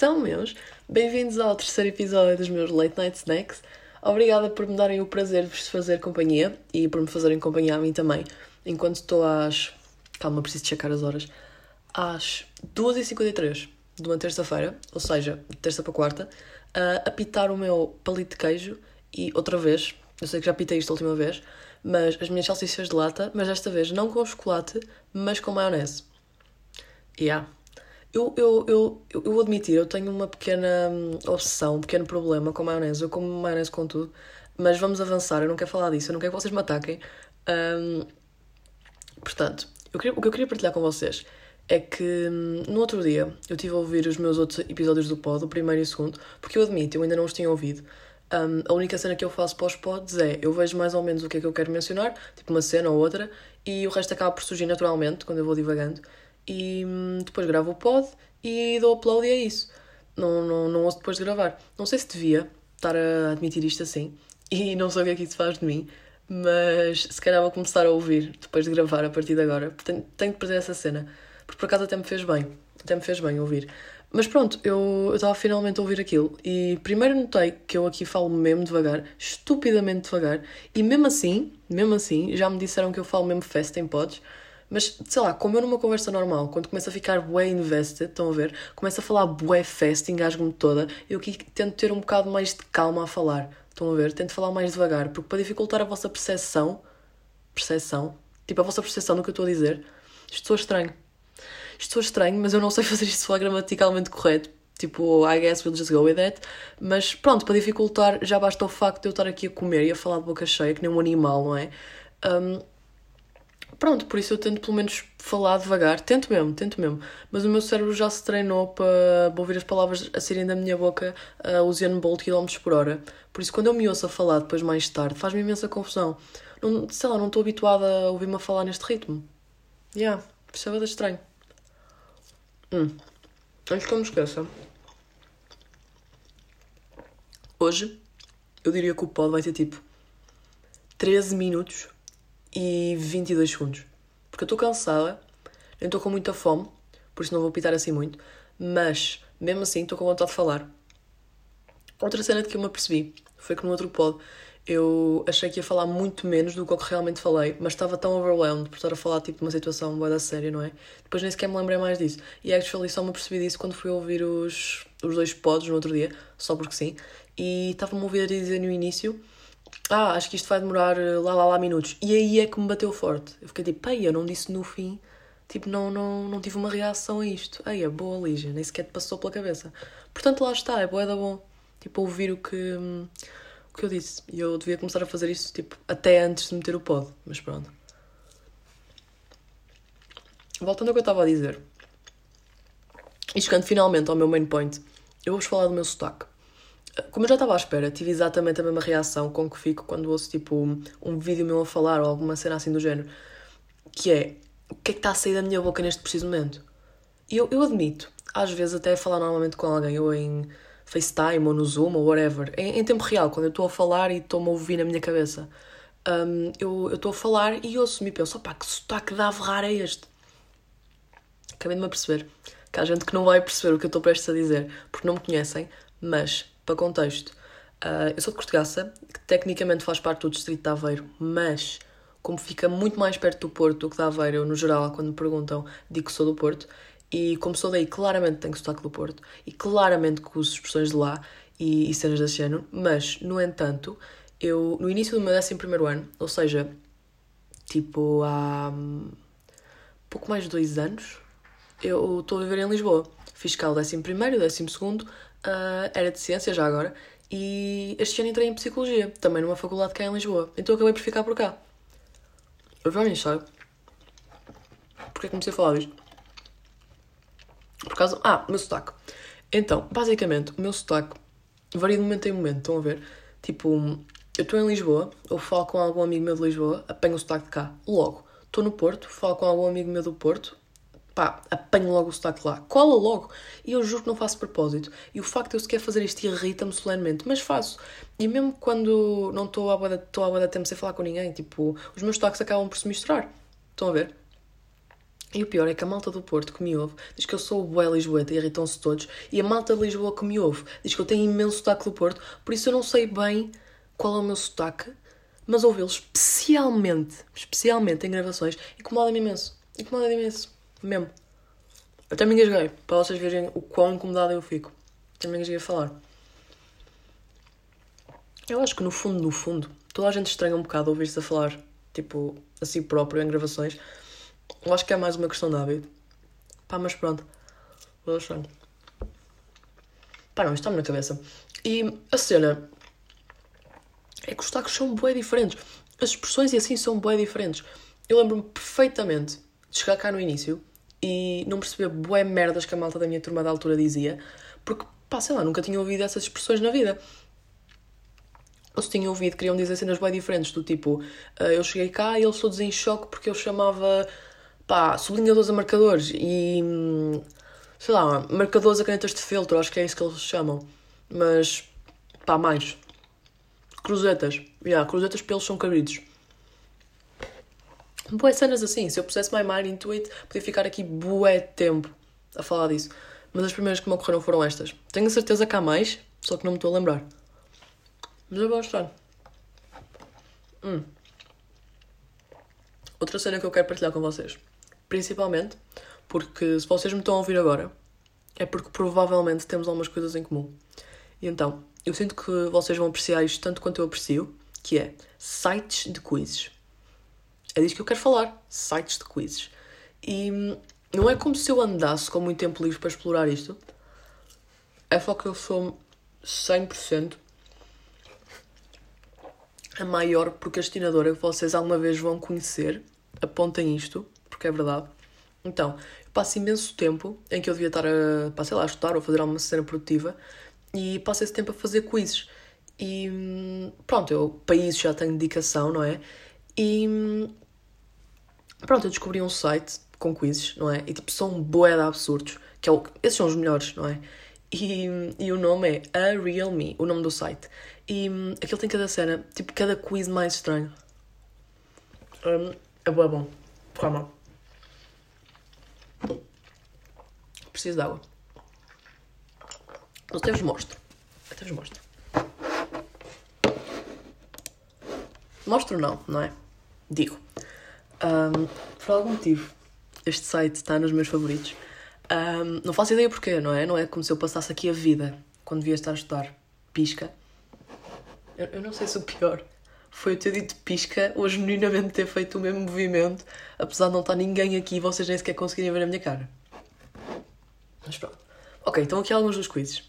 Então, meus, bem-vindos ao terceiro episódio dos meus Late Night Snacks. Obrigada por me darem o prazer de vos fazer companhia e por me fazerem companhia a mim também, enquanto estou às. Calma, preciso checar as horas. Às 2h53 de uma terça-feira, ou seja, de terça para quarta, a apitar o meu palito de queijo e outra vez, eu sei que já pitei isto a última vez, mas as minhas salsichas de lata, mas desta vez não com chocolate, mas com maionese. Yeah. Eu, eu, eu, eu, vou admitir, eu tenho uma pequena hum, obsessão, um pequeno problema com maionese. Eu como maionese com tudo, mas vamos avançar. Eu não quero falar disso, eu não quero que vocês me ataquem. Um, portanto, eu queria, o que eu queria partilhar com vocês é que hum, no outro dia eu estive a ouvir os meus outros episódios do pod, o primeiro e o segundo, porque eu admito, eu ainda não os tinha ouvido. Um, a única cena que eu faço para os pods é eu vejo mais ou menos o que é que eu quero mencionar, tipo uma cena ou outra, e o resto acaba por surgir naturalmente quando eu vou divagando e hum, depois gravo o pod e dou upload e é isso. Não, não, não ouço depois de gravar. Não sei se devia estar a admitir isto assim e não sei o que é que isso faz de mim, mas se calhar vou começar a ouvir depois de gravar a partir de agora. Tenho, tenho que perder essa cena, porque por acaso até me fez bem. Até me fez bem ouvir. Mas pronto, eu estava finalmente a ouvir aquilo e primeiro notei que eu aqui falo mesmo devagar, estupidamente devagar, e mesmo assim, mesmo assim, já me disseram que eu falo mesmo fast em pods, mas, sei lá, como eu numa conversa normal, quando começo a ficar bué invested, estão a ver? Começo a falar bué fast, engasgo-me toda, eu aqui tento ter um bocado mais de calma a falar, estão a ver? Tento falar mais devagar, porque para dificultar a vossa percepção, percepção, tipo a vossa percepção do que eu estou a dizer, isto soa estranho. Isto soa estranho, mas eu não sei fazer isto gramaticalmente correto, tipo, I guess we'll just go with that. Mas pronto, para dificultar, já basta o facto de eu estar aqui a comer e a falar de boca cheia, que nem um animal, não é? Um, Pronto, por isso eu tento pelo menos falar devagar. Tento mesmo, tento mesmo. Mas o meu cérebro já se treinou para ouvir as palavras a saírem da minha boca a Usain Bolt km por hora. Por isso, quando eu me ouço a falar depois mais tarde, faz-me imensa confusão. Não, sei lá, não estou habituada a ouvir-me a falar neste ritmo. Yeah, percebe? É estranho. Hum. Antes que eu me esqueça. Hoje, eu diria que o pod vai ter tipo 13 minutos e 22 segundos. Porque eu estou cansada, nem estou com muita fome, por isso não vou pitar assim muito, mas mesmo assim estou com vontade de falar. Outra cena de que eu me apercebi foi que no outro pod eu achei que ia falar muito menos do que eu realmente falei, mas estava tão overwhelmed por estar a falar tipo de uma situação boa da série, não é? Depois nem sequer me lembrei mais disso. E actually só me apercebi disso quando fui ouvir os, os dois pods no outro dia, só porque sim. E estava-me a ouvir a dizer no início ah, acho que isto vai demorar eh, lá, lá, lá minutos. E aí é que me bateu forte. Eu fiquei tipo, ei, eu não disse no fim, tipo, não, não, não tive uma reação a isto. Ei, é boa, Lígia, nem sequer te passou pela cabeça. Portanto, lá está, é boa da bom. Tipo, ouvir o que, o que eu disse. E eu devia começar a fazer isso, tipo, até antes de meter o pod. Mas pronto. Voltando ao que eu estava a dizer. E chegando finalmente ao meu main point, eu vou-vos falar do meu sotaque como eu já estava à espera, tive exatamente a mesma reação com que fico quando ouço tipo um, vídeo meu a falar ou alguma cena assim do género, que é o que é que está a sair da minha boca neste preciso momento? E eu, eu admito, às vezes até falar normalmente com alguém, ou em FaceTime, ou no Zoom, ou whatever, em, em tempo real, quando eu estou a falar e estou-me a ouvir na minha cabeça, um, eu estou a falar e ouço-me e penso, opá, que sotaque da raro é este? Acabei de me aperceber que há gente que não vai perceber o que eu estou prestes a dizer, porque não me conhecem, mas para contexto, uh, eu sou de Cortegaça, que tecnicamente faz parte do distrito de Aveiro, mas como fica muito mais perto do Porto do que de Aveiro, eu, no geral, quando me perguntam, digo que sou do Porto, e como sou daí, claramente tenho sotaque do Porto, e claramente que uso expressões de lá e, e cenas desse género, mas, no entanto, eu, no início do meu 11 ano, ou seja, tipo há um, pouco mais de dois anos, eu estou a viver em Lisboa. Fiscal 11 primeiro, 12 segundo, uh, era de ciência já agora, e este ano entrei em psicologia, também numa faculdade cá em Lisboa. Então acabei por ficar por cá. Eu já nem sei. Porque comecei a falar disto? Por causa. Ah, meu sotaque. Então, basicamente, o meu sotaque varia de momento em momento, estão a ver? Tipo, eu estou em Lisboa, eu falo com algum amigo meu de Lisboa, apanho o sotaque de cá. Logo, estou no Porto, falo com algum amigo meu do Porto, pá, apanho logo o sotaque lá, cola logo. E eu juro que não faço propósito. E o facto de eu sequer fazer isto irrita-me solenemente, mas faço. E mesmo quando não estou à boa boa tempo sem falar com ninguém, tipo, os meus sotaques acabam por se misturar. Estão a ver? E o pior é que a malta do Porto que me ouve diz que eu sou bué lisboeta e irritam-se todos. E a malta de Lisboa que me ouve diz que eu tenho imenso sotaque do Porto, por isso eu não sei bem qual é o meu sotaque, mas ouvi-lo especialmente, especialmente em gravações, incomoda-me imenso. Incomoda-me imenso. Mesmo. Eu até me engasguei, para vocês verem o quão incomodado eu fico. Até me engasguei a falar. Eu acho que no fundo, no fundo, toda a gente estranha um bocado ouvir-se a falar, tipo, a si próprio em gravações. Eu acho que é mais uma questão de hábito. Pá, mas pronto. Vou deixar. Pá, não, está-me na cabeça. E a cena é que os tacos são bué diferentes. As expressões e assim são bué diferentes. Eu lembro-me perfeitamente de chegar cá no início e não perceber bué merdas que a malta da minha turma da altura dizia, porque, pá, sei lá, nunca tinha ouvido essas expressões na vida. Ou se tinha ouvido, queriam dizer cenas bem diferentes, do tipo, uh, eu cheguei cá e eles todos em choque porque eu chamava, pá, sublinhadores a marcadores e, hum, sei lá, marcadores a canetas de feltro, acho que é isso que eles chamam. Mas, pá, mais. Cruzetas. Yeah, cruzetas pelos são cabritos. Boé cenas assim. Se eu pusesse my mind into it, podia ficar aqui bué tempo a falar disso. Mas as primeiras que me ocorreram foram estas. Tenho certeza que há mais, só que não me estou a lembrar. Mas eu vou mostrar. Hum. Outra cena que eu quero partilhar com vocês. Principalmente porque se vocês me estão a ouvir agora, é porque provavelmente temos algumas coisas em comum. E então, eu sinto que vocês vão apreciar isto tanto quanto eu aprecio, que é sites de quizzes. É disso que eu quero falar, sites de quizzes. E não é como se eu andasse com muito tempo livre para explorar isto. É só que eu sou 100% a maior procrastinadora que vocês alguma vez vão conhecer. Apontem isto, porque é verdade. Então, eu passo imenso tempo em que eu devia estar a, passei lá, a estudar ou fazer alguma cena produtiva e passo esse tempo a fazer quizzes. E pronto, eu para isso já tenho dedicação, não é? E pronto, eu descobri um site com quizzes, não é? E tipo, são bué de absurdos, que é o, esses são os melhores, não é? E, e o nome é A Real Me, o nome do site. E aquilo tem cada cena, tipo, cada quiz mais estranho. Um, é bué bom. Calma. Preciso de água. Até vos mostro. Até vos mostro. Mostro não, não é? Digo. Um, por algum motivo, este site está nos meus favoritos. Um, não faço ideia porquê, não é? Não é como se eu passasse aqui a vida quando devia estar a estudar. Pisca. Eu, eu não sei se o pior foi eu ter dito pisca ou genuinamente ter feito o mesmo movimento, apesar de não estar ninguém aqui e vocês nem sequer conseguirem ver a minha cara. Mas pronto. Ok, então aqui alguns dos quizzes.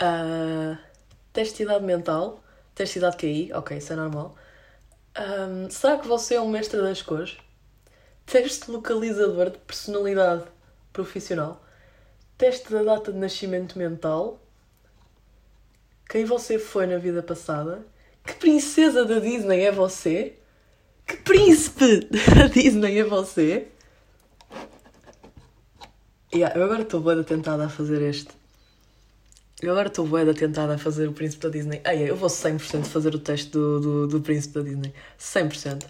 Uh, teste de idade mental. Teste de idade QI. Ok, isso é normal. Um, será que você é um mestre das cores? Teste localizador de personalidade profissional. Teste da data de nascimento mental. Quem você foi na vida passada? Que princesa da Disney é você? Que príncipe da Disney é você? Yeah, eu agora estou boa tentada a fazer este. Eu agora estou boa tentada a fazer o príncipe da Disney. Ai, eu vou 100% fazer o teste do, do, do príncipe da Disney. 100%.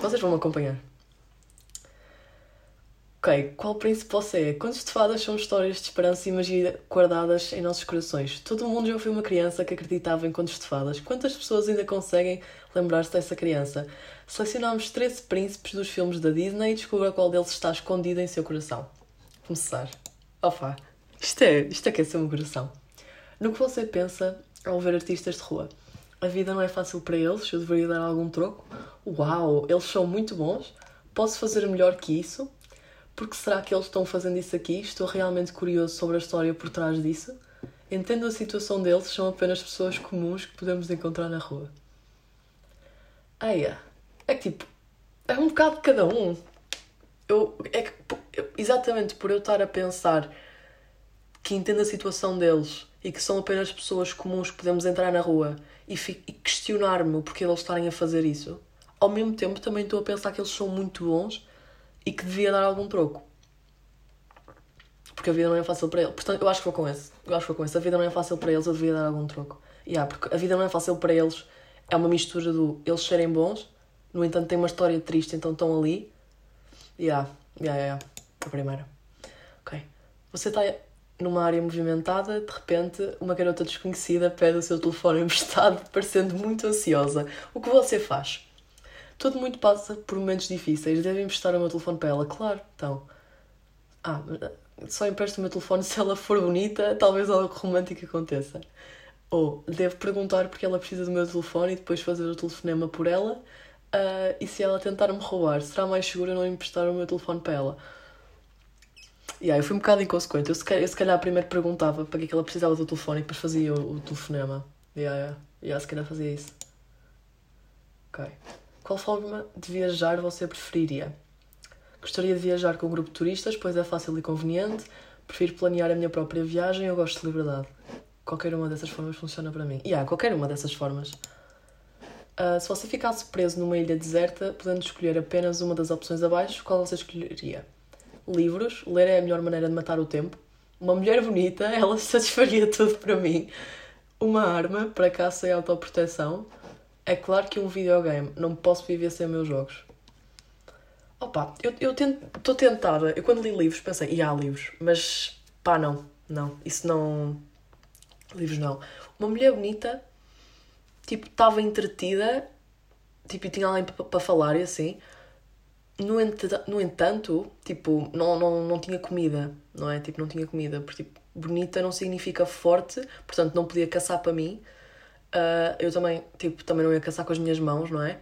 Vocês vão me acompanhar. Ok, qual príncipe você é? Contos de fadas são histórias de esperança e magia guardadas em nossos corações. Todo mundo já foi uma criança que acreditava em contos de fadas. Quantas pessoas ainda conseguem lembrar-se dessa criança? Selecionamos 13 príncipes dos filmes da Disney e descubra qual deles está escondido em seu coração. Começar. Opa, isto é, isto é que é ser um coração. No que você pensa ao ver artistas de rua? A vida não é fácil para eles, eu deveria dar algum troco? Uau, eles são muito bons? Posso fazer melhor que isso? Porque será que eles estão fazendo isso aqui? Estou realmente curioso sobre a história por trás disso. Entendo a situação deles, são apenas pessoas comuns que podemos encontrar na rua. Eia, é que tipo, é um bocado de cada um. Eu, é que, exatamente por eu estar a pensar que entendo a situação deles e que são apenas pessoas comuns que podemos entrar na rua e, e questionar-me o porquê eles estarem a fazer isso, ao mesmo tempo também estou a pensar que eles são muito bons e que devia dar algum troco. Porque a vida não é fácil para eles. Portanto, eu acho que vou com esse. Eu acho que vou com esse. A vida não é fácil para eles, eu devia dar algum troco. Yeah, porque a vida não é fácil para eles. É uma mistura do eles serem bons, no entanto tem uma história triste, então estão ali. Yeah, yeah, yeah. A primeira. Ok. Você está numa área movimentada, de repente, uma garota desconhecida pede o seu telefone emprestado, parecendo muito ansiosa. O que você faz? Todo mundo passa por momentos difíceis. Deve emprestar o meu telefone para ela. Claro, então. Ah, só empresto o meu telefone se ela for bonita, talvez algo romântico aconteça. Ou devo perguntar porque ela precisa do meu telefone e depois fazer o telefonema por ela. Uh, e se ela tentar me roubar, será mais seguro não emprestar o meu telefone para ela? Yeah, eu fui um bocado inconsequente. Eu se, calhar, eu se calhar primeiro perguntava para que, é que ela precisava do telefone e depois fazia o, o telefonema. Yeah, yeah. yeah, se calhar fazia isso. Ok. Qual forma de viajar você preferiria? Gostaria de viajar com um grupo de turistas, pois é fácil e conveniente. Prefiro planear a minha própria viagem. Eu gosto de liberdade. Qualquer uma dessas formas funciona para mim. E yeah, qualquer uma dessas formas. Uh, se você ficasse preso numa ilha deserta, podendo escolher apenas uma das opções abaixo, qual você escolheria? Livros, ler é a melhor maneira de matar o tempo. Uma mulher bonita, ela satisfaria tudo para mim. Uma arma para caça e autoproteção. É claro que um videogame, não posso viver sem meus jogos. Opa, eu estou eu tentada. Eu quando li livros pensei, e há livros, mas pá, não, não, isso não. Livros não. Uma mulher bonita, tipo, estava entretida, tipo, e tinha alguém para falar e assim no, ent no entanto, tipo, não, não, não tinha comida, não é? Tipo, não tinha comida, porque tipo, bonita não significa forte, portanto não podia caçar para mim. Uh, eu também, tipo, também não ia caçar com as minhas mãos, não é?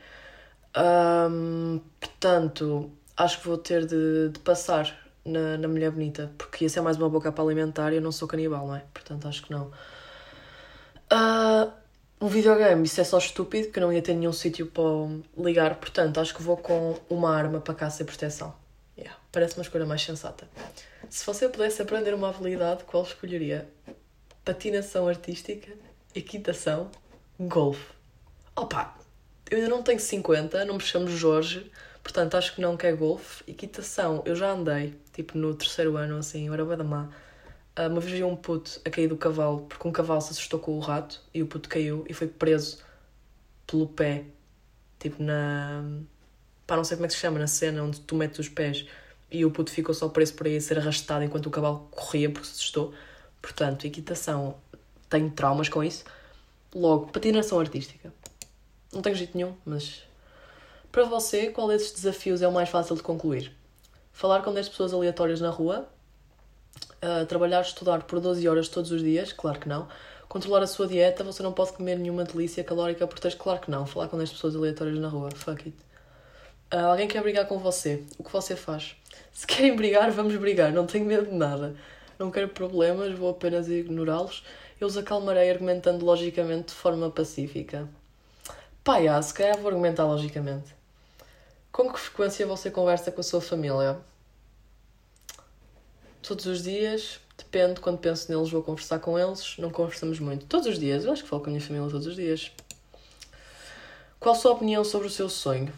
Um, portanto, acho que vou ter de, de passar na, na mulher bonita, porque isso é mais uma boca para alimentar e eu não sou canibal, não é? Portanto, acho que não. Uh, um videogame, isso é só estúpido, que não ia ter nenhum sítio para ligar, portanto, acho que vou com uma arma para caça e proteção. Yeah, parece uma escolha mais sensata. Se você pudesse aprender uma habilidade, qual escolheria? Patinação artística, equitação, golfe. Opa, eu ainda não tenho 50, não me chamo Jorge, portanto acho que não quer golfe. Equitação, eu já andei, tipo no terceiro ano, assim, eu era bem da má. Ah, uma vez vi um puto a cair do cavalo porque um cavalo se assustou com o rato e o puto caiu e foi preso pelo pé, tipo na. pá, não sei como é que se chama, na cena onde tu metes os pés e o puto ficou só preso por aí a ser arrastado enquanto o cavalo corria porque se assustou. Portanto, equitação, tenho traumas com isso. Logo, patinação artística. Não tenho jeito nenhum, mas. Para você, qual desses desafios é o mais fácil de concluir? Falar com 10 pessoas aleatórias na rua Trabalhar, estudar por 12 horas todos os dias? Claro que não. Controlar a sua dieta, você não pode comer nenhuma delícia calórica por texto? Claro que não. Falar com 10 pessoas aleatórias na rua, fuck it. Uh, alguém quer brigar com você? O que você faz? Se querem brigar, vamos brigar. Não tenho medo de nada. Não quero problemas, vou apenas ignorá-los. Eu os acalmarei argumentando logicamente de forma pacífica. Pá, se calhar vou argumentar logicamente. Com que frequência você conversa com a sua família? Todos os dias, depende, quando penso neles vou conversar com eles, não conversamos muito. Todos os dias, eu acho que falo com a minha família todos os dias. Qual a sua opinião sobre o seu sonho?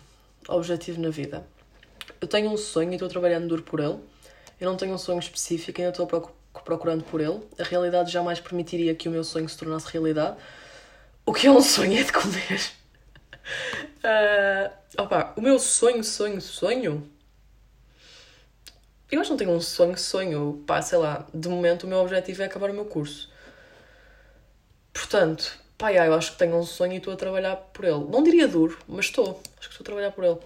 Objetivo na vida? Eu tenho um sonho e estou trabalhando duro por ele. Eu não tenho um sonho específico, ainda estou procurando por ele. A realidade jamais permitiria que o meu sonho se tornasse realidade. O que é um sonho é de comer. Uh, opa, o meu sonho, sonho, sonho eu acho que não tenho um sonho, sonho. Pá, sei lá, de momento o meu objetivo é acabar o meu curso. Portanto, pá, eu acho que tenho um sonho e estou a trabalhar por ele. Não diria duro, mas estou. Acho que estou a trabalhar por ele.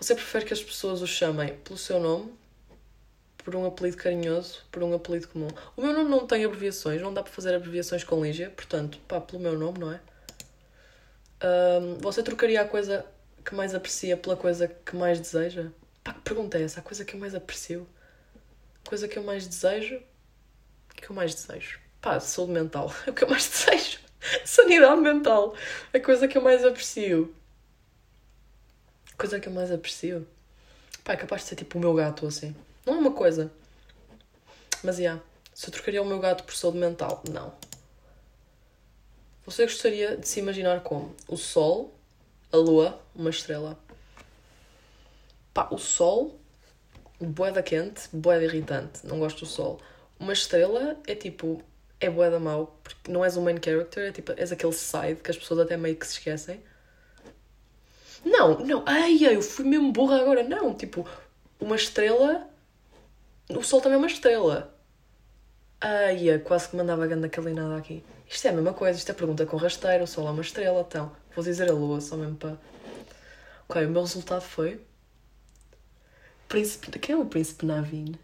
Você prefere que as pessoas o chamem pelo seu nome, por um apelido carinhoso, por um apelido comum? O meu nome não tem abreviações, não dá para fazer abreviações com Lígia, portanto, pá, pelo meu nome, não é? Um, você trocaria a coisa que mais aprecia pela coisa que mais deseja? Pá, que pergunta é essa? A coisa que eu mais aprecio? A coisa que eu mais desejo? O que eu mais desejo? Pá, saúde mental. É o que eu mais desejo. Sanidade mental. A coisa que eu mais aprecio. A coisa que eu mais aprecio. Pá, é capaz de ser tipo o meu gato assim. Não é uma coisa. Mas, já. Yeah, se eu trocaria o meu gato por saúde mental? Não. Você gostaria de se imaginar como? O Sol, a Lua, uma estrela. Pá, o sol, boeda quente, boeda irritante. Não gosto do sol. Uma estrela é tipo, é boeda mau, porque não és um main character, é tipo, és aquele side que as pessoas até meio que se esquecem. Não, não, ai, eu fui mesmo burra agora. Não, tipo, uma estrela. O Sol também é uma estrela. Ai, quase que mandava ganda calinada aqui. Isto é a mesma coisa, isto é pergunta com rasteiro, o Sol é uma estrela, então. Vou dizer a Lua, só mesmo para. Ok, o meu resultado foi. Príncipe. Quem é o Príncipe Navin?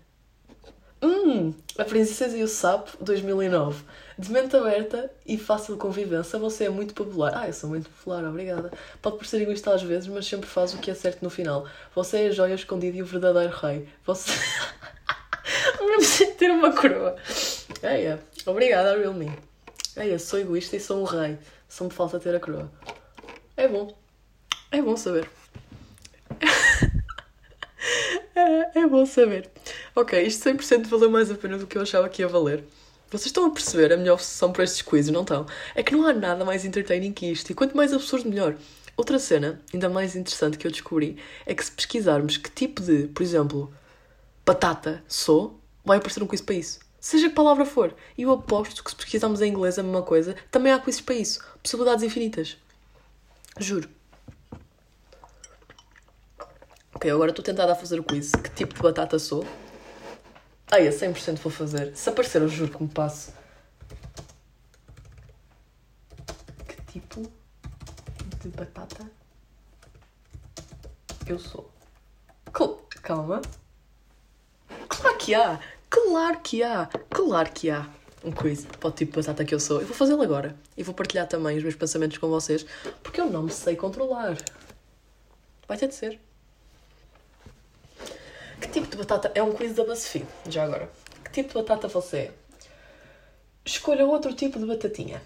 Hum, A Princesa e o Sapo, 2009. De mente aberta e fácil convivência, você é muito popular. Ah, eu sou muito popular, obrigada. Pode parecer egoísta às vezes, mas sempre faz o que é certo no final. Você é a joia escondida e o verdadeiro rei. Você. Vamos ter uma coroa. Eia, obrigada, real me. Eia, sou egoísta e sou um rei. Só me falta ter a coroa. É bom. É bom saber. É, é bom saber. Ok, isto 100% valeu mais a pena do que eu achava que ia valer. Vocês estão a perceber a minha obsessão por estes quizzes, não estão? É que não há nada mais entertaining que isto. E quanto mais absurdo, melhor. Outra cena, ainda mais interessante que eu descobri, é que se pesquisarmos que tipo de, por exemplo, batata sou, vai aparecer um quiz para isso. Seja que palavra for. E eu aposto que se pesquisarmos em inglês a mesma coisa, também há quizzes para isso. Possibilidades infinitas. Juro. Ok, agora estou tentada a fazer o quiz. Que tipo de batata sou? Ai, a 100% vou fazer. Se aparecer, eu juro que me passo. Que tipo de batata eu sou? Calma. Claro que há! Claro que há! Claro que há! Um quiz para o tipo de batata que eu sou. Eu vou fazê-lo agora. E vou partilhar também os meus pensamentos com vocês, porque eu não me sei controlar. Vai ter de ser. Que tipo de batata? É um quiz da BuzzFeed, já agora. Que tipo de batata você é? Escolha outro tipo de batatinha.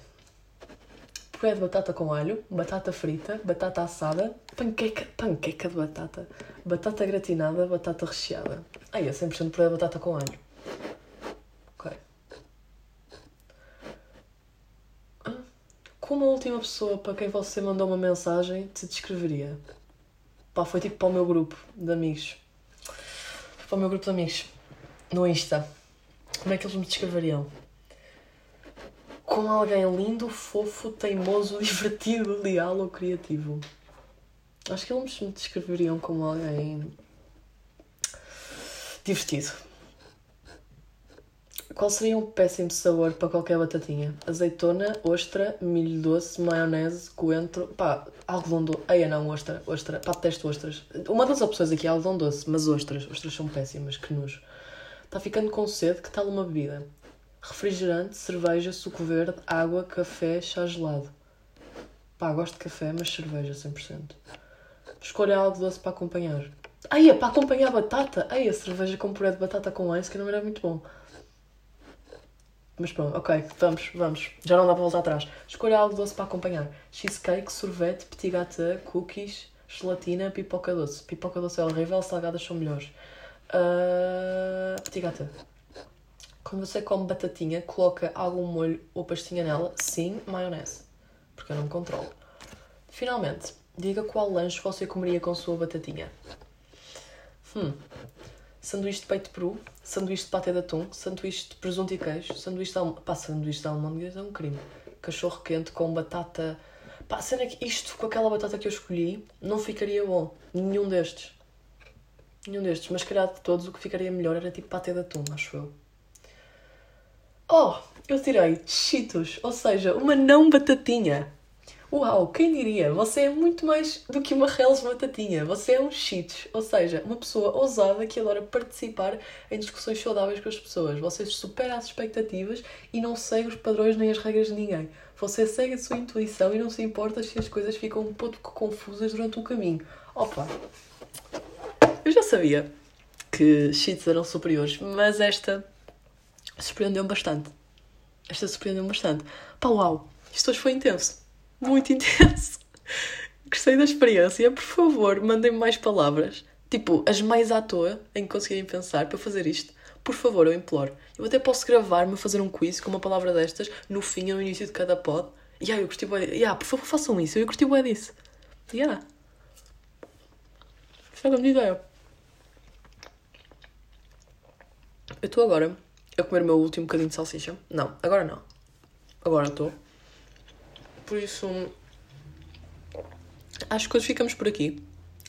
Puré de batata com alho, batata frita, batata assada, panqueca, panqueca de batata, batata gratinada, batata recheada. Ai, é 100% puré de batata com alho. Ok. Ah, Como a última pessoa para quem você mandou uma mensagem te descreveria? Pá, foi tipo para o meu grupo de amigos. Para o meu grupo de amigos. No Insta. Como é que eles me descreveriam? Como alguém lindo, fofo, teimoso, divertido, leal ou criativo. Acho que eles me descreveriam como alguém divertido. Qual seria um péssimo sabor para qualquer batatinha? Azeitona, ostra, milho doce, maionese, coentro. Pá, algodão doce. Ai, não, ostra, ostra. Pá, detesto ostras. Uma das opções aqui é algodão doce, mas ostras. Ostras são péssimas, que nojo. Está ficando com sede, que tal uma bebida? Refrigerante, cerveja, suco verde, água, café, chá gelado. Pá, gosto de café, mas cerveja 100%. Escolha algo doce para acompanhar. Ai, é para acompanhar a batata. Ai, a cerveja com puré de batata com ice, que não era muito bom. Mas pronto, ok, vamos, vamos. Já não dá para voltar atrás. Escolha algo doce para acompanhar. Cheesecake, sorvete, petit gâteau, cookies, gelatina, pipoca doce. Pipoca doce é horrível, salgadas são melhores. Uh, petit gâteau. Quando você come batatinha, coloca algum molho ou pastinha nela? Sim, maionese. Porque eu não me controlo. Finalmente, diga qual lanche você comeria com sua batatinha. Hum. Sanduíche de peito de peru, sanduíche de patê de atum, sanduíche de presunto e queijo, sanduíche de almôndegas. Pá, sanduíche de almôndegas é um crime. Cachorro quente com batata... Pá, cena é que isto, com aquela batata que eu escolhi, não ficaria bom. Nenhum destes. Nenhum destes. Mas, calhar, de todos, o que ficaria melhor era tipo patê de atum, acho eu. Oh, eu tirei Cheetos, ou seja, uma não batatinha. Uau, quem diria? Você é muito mais do que uma Reles batatinha. Você é um Cheetos, ou seja, uma pessoa ousada que adora participar em discussões saudáveis com as pessoas. Você supera as expectativas e não segue os padrões nem as regras de ninguém. Você segue a sua intuição e não se importa se as coisas ficam um pouco confusas durante o caminho. Opa! Eu já sabia que Cheetos eram superiores, mas esta surpreendeu-me bastante. Esta surpreendeu-me bastante. Pá, uau! Isto hoje foi intenso. Muito intenso. Gostei da experiência. Por favor, mandem-me mais palavras. Tipo, as mais à toa em que conseguirem pensar para fazer isto. Por favor, eu imploro. Eu até posso gravar-me a fazer um quiz com uma palavra destas no fim ou no início de cada pod. E yeah, eu gostei bué. Yeah, por favor, façam isso. Eu gostei bué disso. Yeah. Isso é a grande ideia. Eu estou agora a comer o meu último bocadinho de salsicha. Não, agora não. Agora estou. Por isso. Acho que hoje ficamos por aqui.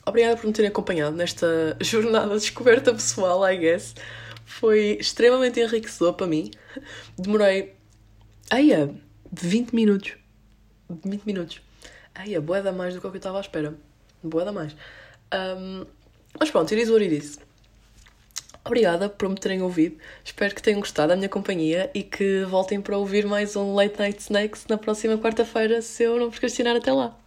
obrigada por me terem acompanhado nesta jornada de descoberta pessoal, I guess. Foi extremamente enriquecedor para mim. Demorei. Eia, 20 minutos. 20 minutos. Eia, boeda mais do que eu estava à espera. Boeda mais. Um, mas pronto, it is what it is. Obrigada por me terem ouvido. Espero que tenham gostado da minha companhia e que voltem para ouvir mais um Late Night Snacks na próxima quarta-feira, se eu não procrastinar até lá.